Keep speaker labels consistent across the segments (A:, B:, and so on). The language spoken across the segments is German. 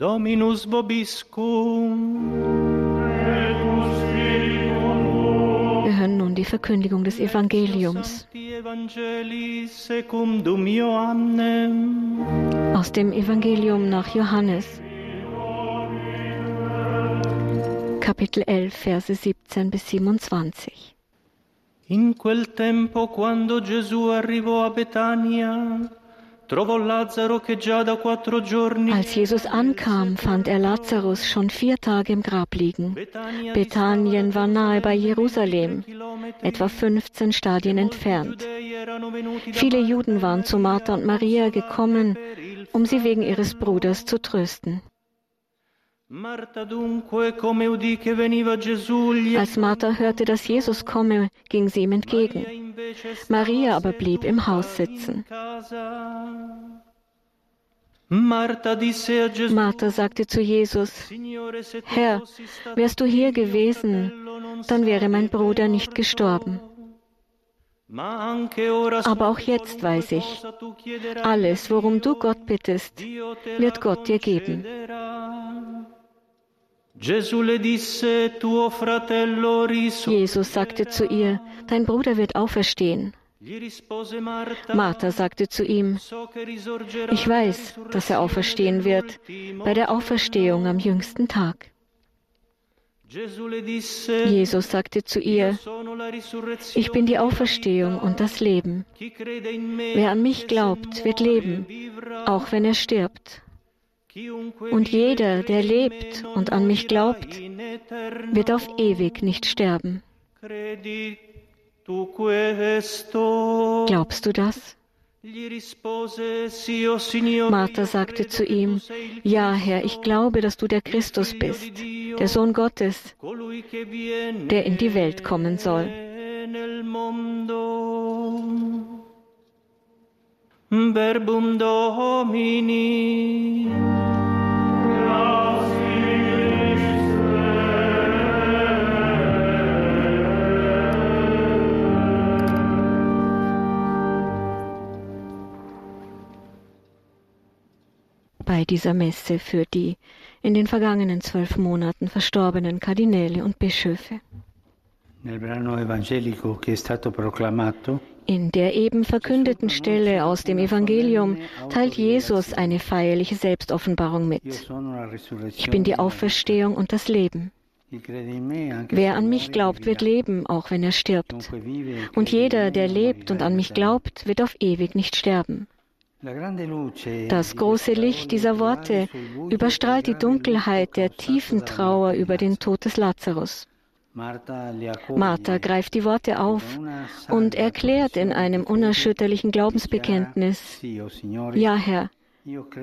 A: Dominus vobiscum.
B: Wir hören nun die Verkündigung des Evangeliums. Aus dem Evangelium nach Johannes, Kapitel 11, Verse 17 bis 27.
A: In quel tempo, quando Gesù arrivò a Betania,
B: als Jesus ankam, fand er Lazarus schon vier Tage im Grab liegen. Bethanien war nahe bei Jerusalem, etwa 15 Stadien entfernt. Viele Juden waren zu Martha und Maria gekommen, um sie wegen ihres Bruders zu trösten. Als Martha hörte, dass Jesus komme, ging sie ihm entgegen. Maria aber blieb im Haus sitzen. Martha sagte zu Jesus, Herr, wärst du hier gewesen, dann wäre mein Bruder nicht gestorben. Aber auch jetzt weiß ich, alles, worum du Gott bittest, wird Gott dir geben. Jesus sagte zu ihr, dein Bruder wird auferstehen. Martha sagte zu ihm, ich weiß, dass er auferstehen wird bei der Auferstehung am jüngsten Tag. Jesus sagte zu ihr, ich bin die Auferstehung und das Leben. Wer an mich glaubt, wird leben, auch wenn er stirbt. Und jeder, der lebt und an mich glaubt, wird auf ewig nicht sterben. Glaubst du das? Martha sagte zu ihm, Ja, Herr, ich glaube, dass du der Christus bist, der Sohn Gottes, der in die Welt kommen soll. Verbum Domini. Bei dieser Messe für die in den vergangenen zwölf Monaten verstorbenen Kardinäle und Bischöfe. In der eben verkündeten Stelle aus dem Evangelium teilt Jesus eine feierliche Selbstoffenbarung mit. Ich bin die Auferstehung und das Leben. Wer an mich glaubt, wird leben, auch wenn er stirbt. Und jeder, der lebt und an mich glaubt, wird auf ewig nicht sterben. Das große Licht dieser Worte überstrahlt die Dunkelheit der tiefen Trauer über den Tod des Lazarus. Martha greift die Worte auf und erklärt in einem unerschütterlichen Glaubensbekenntnis, Ja, Herr,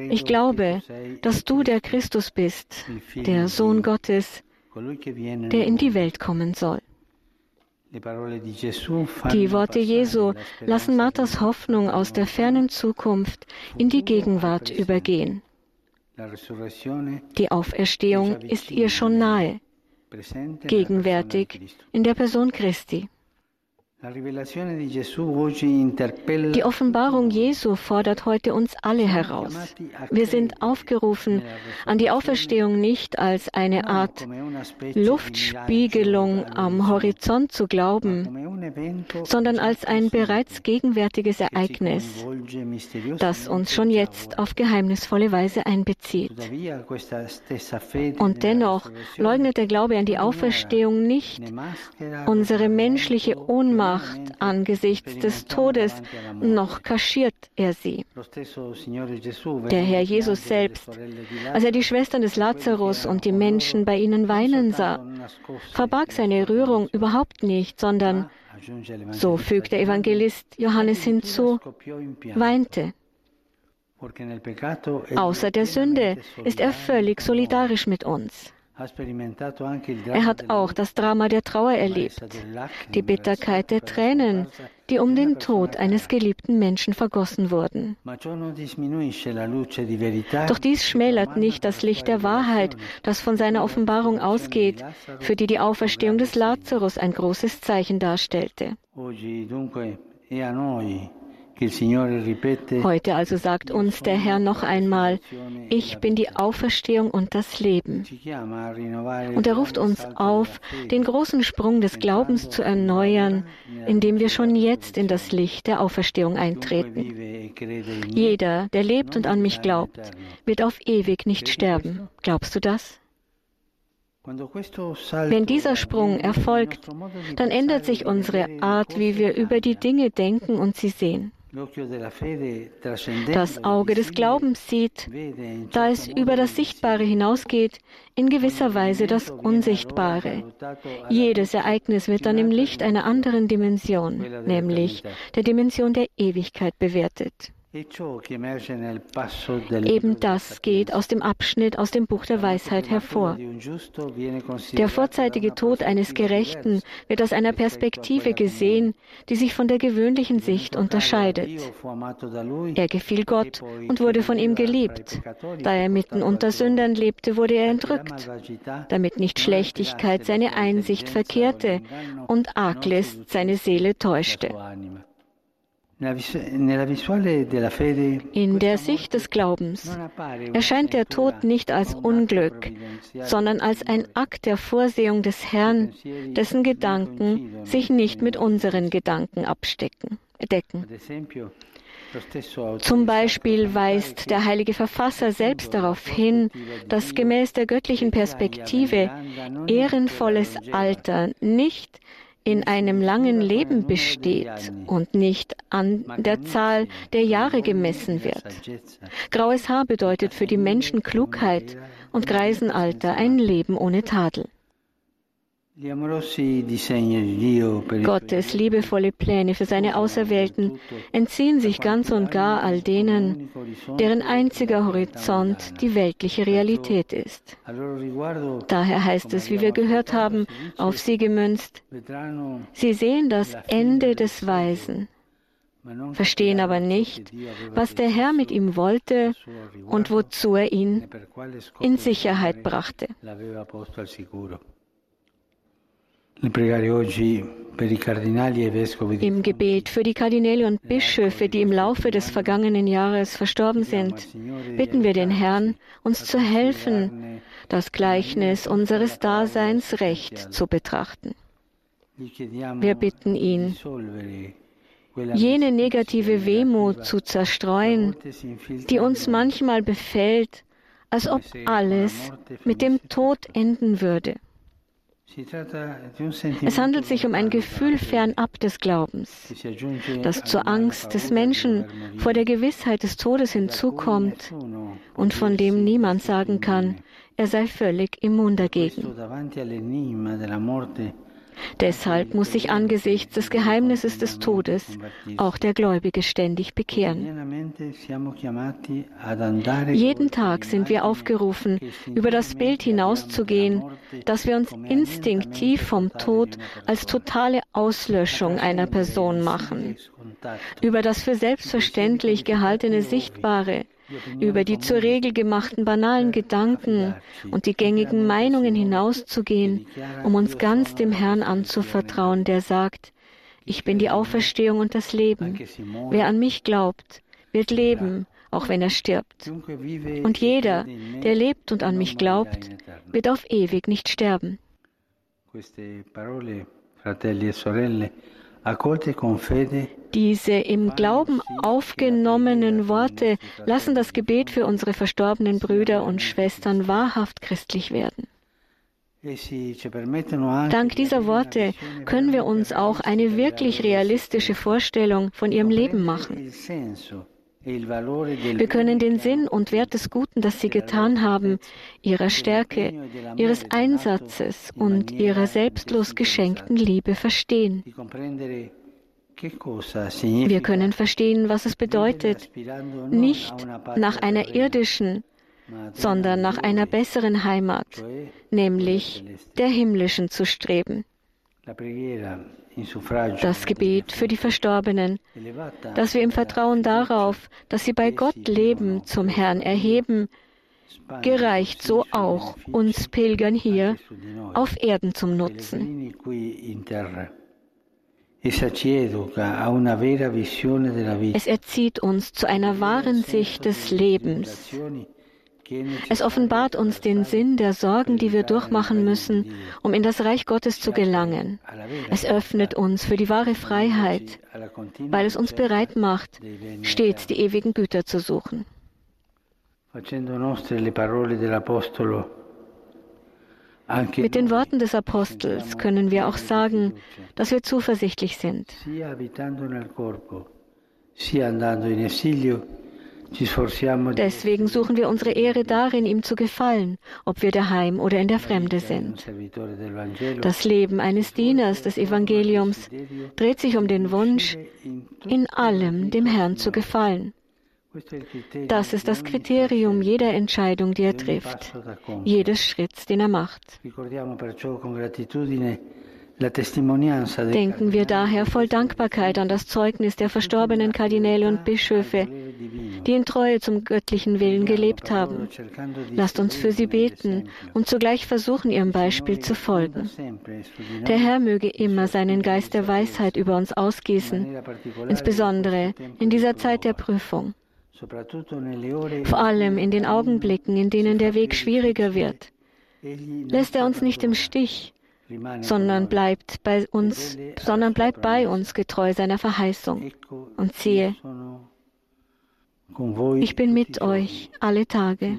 B: ich glaube, dass du der Christus bist, der Sohn Gottes, der in die Welt kommen soll. Die Worte Jesu lassen Marthas Hoffnung aus der fernen Zukunft in die Gegenwart übergehen. Die Auferstehung ist ihr schon nahe, gegenwärtig in der Person Christi. Die Offenbarung Jesu fordert heute uns alle heraus. Wir sind aufgerufen, an die Auferstehung nicht als eine Art Luftspiegelung am Horizont zu glauben, sondern als ein bereits gegenwärtiges Ereignis, das uns schon jetzt auf geheimnisvolle Weise einbezieht. Und dennoch leugnet der Glaube an die Auferstehung nicht unsere menschliche Ohnmacht Ohnmacht angesichts des Todes, noch kaschiert er sie. Der Herr Jesus selbst, als er die Schwestern des Lazarus und die Menschen bei ihnen weinen sah, verbarg seine Rührung überhaupt nicht, sondern, so fügt der Evangelist Johannes hinzu, weinte. Außer der Sünde ist er völlig solidarisch mit uns. Er hat auch das Drama der Trauer erlebt, die Bitterkeit der Tränen, die um den Tod eines geliebten Menschen vergossen wurden. Doch dies schmälert nicht das Licht der Wahrheit, das von seiner Offenbarung ausgeht, für die die Auferstehung des Lazarus ein großes Zeichen darstellte. Heute also sagt uns der Herr noch einmal, ich bin die Auferstehung und das Leben. Und er ruft uns auf, den großen Sprung des Glaubens zu erneuern, indem wir schon jetzt in das Licht der Auferstehung eintreten. Jeder, der lebt und an mich glaubt, wird auf ewig nicht sterben. Glaubst du das? Wenn dieser Sprung erfolgt, dann ändert sich unsere Art, wie wir über die Dinge denken und sie sehen. Das Auge des Glaubens sieht, da es über das Sichtbare hinausgeht, in gewisser Weise das Unsichtbare. Jedes Ereignis wird dann im Licht einer anderen Dimension, nämlich der Dimension der Ewigkeit bewertet. Eben das geht aus dem Abschnitt aus dem Buch der Weisheit hervor. Der vorzeitige Tod eines Gerechten wird aus einer Perspektive gesehen, die sich von der gewöhnlichen Sicht unterscheidet. Er gefiel Gott und wurde von ihm geliebt. Da er mitten unter Sündern lebte, wurde er entrückt, damit nicht Schlechtigkeit seine Einsicht verkehrte und Arglist seine Seele täuschte. In der Sicht des Glaubens erscheint der Tod nicht als Unglück, sondern als ein Akt der Vorsehung des Herrn, dessen Gedanken sich nicht mit unseren Gedanken abstecken, decken. Zum Beispiel weist der heilige Verfasser selbst darauf hin, dass gemäß der göttlichen Perspektive ehrenvolles Alter nicht in einem langen Leben besteht und nicht an der Zahl der Jahre gemessen wird. Graues Haar bedeutet für die Menschen Klugheit und Greisenalter ein Leben ohne Tadel. Gottes liebevolle Pläne für seine Auserwählten entziehen sich ganz und gar all denen, deren einziger Horizont die weltliche Realität ist. Daher heißt es, wie wir gehört haben, auf sie gemünzt, sie sehen das Ende des Weisen, verstehen aber nicht, was der Herr mit ihm wollte und wozu er ihn in Sicherheit brachte. Im Gebet für die Kardinäle und Bischöfe, die im Laufe des vergangenen Jahres verstorben sind, bitten wir den Herrn, uns zu helfen, das Gleichnis unseres Daseins recht zu betrachten. Wir bitten ihn, jene negative Wehmut zu zerstreuen, die uns manchmal befällt, als ob alles mit dem Tod enden würde. Es handelt sich um ein Gefühl fernab des Glaubens, das zur Angst des Menschen vor der Gewissheit des Todes hinzukommt und von dem niemand sagen kann, er sei völlig immun dagegen. Deshalb muss sich angesichts des Geheimnisses des Todes auch der Gläubige ständig bekehren. Jeden Tag sind wir aufgerufen, über das Bild hinauszugehen, dass wir uns instinktiv vom Tod als totale Auslöschung einer Person machen, über das für selbstverständlich gehaltene Sichtbare, über die zur Regel gemachten banalen Gedanken und die gängigen Meinungen hinauszugehen, um uns ganz dem Herrn anzuvertrauen, der sagt, ich bin die Auferstehung und das Leben. Wer an mich glaubt, wird leben, auch wenn er stirbt. Und jeder, der lebt und an mich glaubt, wird auf ewig nicht sterben. E diese im Glauben aufgenommenen Worte lassen das Gebet für unsere verstorbenen Brüder und Schwestern wahrhaft christlich werden. Dank dieser Worte können wir uns auch eine wirklich realistische Vorstellung von ihrem Leben machen. Wir können den Sinn und Wert des Guten, das sie getan haben, ihrer Stärke, ihres Einsatzes und ihrer selbstlos geschenkten Liebe verstehen. Wir können verstehen, was es bedeutet, nicht nach einer irdischen, sondern nach einer besseren Heimat, nämlich der himmlischen zu streben das Gebet für die Verstorbenen, dass wir im Vertrauen darauf, dass sie bei Gott leben, zum Herrn erheben, gereicht so auch uns Pilgern hier auf Erden zum Nutzen. Es erzieht uns zu einer wahren Sicht des Lebens. Es offenbart uns den Sinn der Sorgen, die wir durchmachen müssen, um in das Reich Gottes zu gelangen. Es öffnet uns für die wahre Freiheit, weil es uns bereit macht, stets die ewigen Güter zu suchen. Mit den Worten des Apostels können wir auch sagen, dass wir zuversichtlich sind. Deswegen suchen wir unsere Ehre darin, ihm zu gefallen, ob wir daheim oder in der Fremde sind. Das Leben eines Dieners des Evangeliums dreht sich um den Wunsch, in allem dem Herrn zu gefallen. Das ist das Kriterium jeder Entscheidung, die er trifft, jedes Schritts, den er macht. Denken wir daher voll Dankbarkeit an das Zeugnis der verstorbenen Kardinäle und Bischöfe, die in Treue zum göttlichen Willen gelebt haben. Lasst uns für sie beten und zugleich versuchen, ihrem Beispiel zu folgen. Der Herr möge immer seinen Geist der Weisheit über uns ausgießen, insbesondere in dieser Zeit der Prüfung. Vor allem in den Augenblicken, in denen der Weg schwieriger wird, lässt er uns nicht im Stich, sondern bleibt bei uns, sondern bleibt bei uns getreu seiner Verheißung. Und siehe, ich bin mit euch alle Tage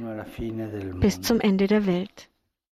B: bis zum Ende der Welt.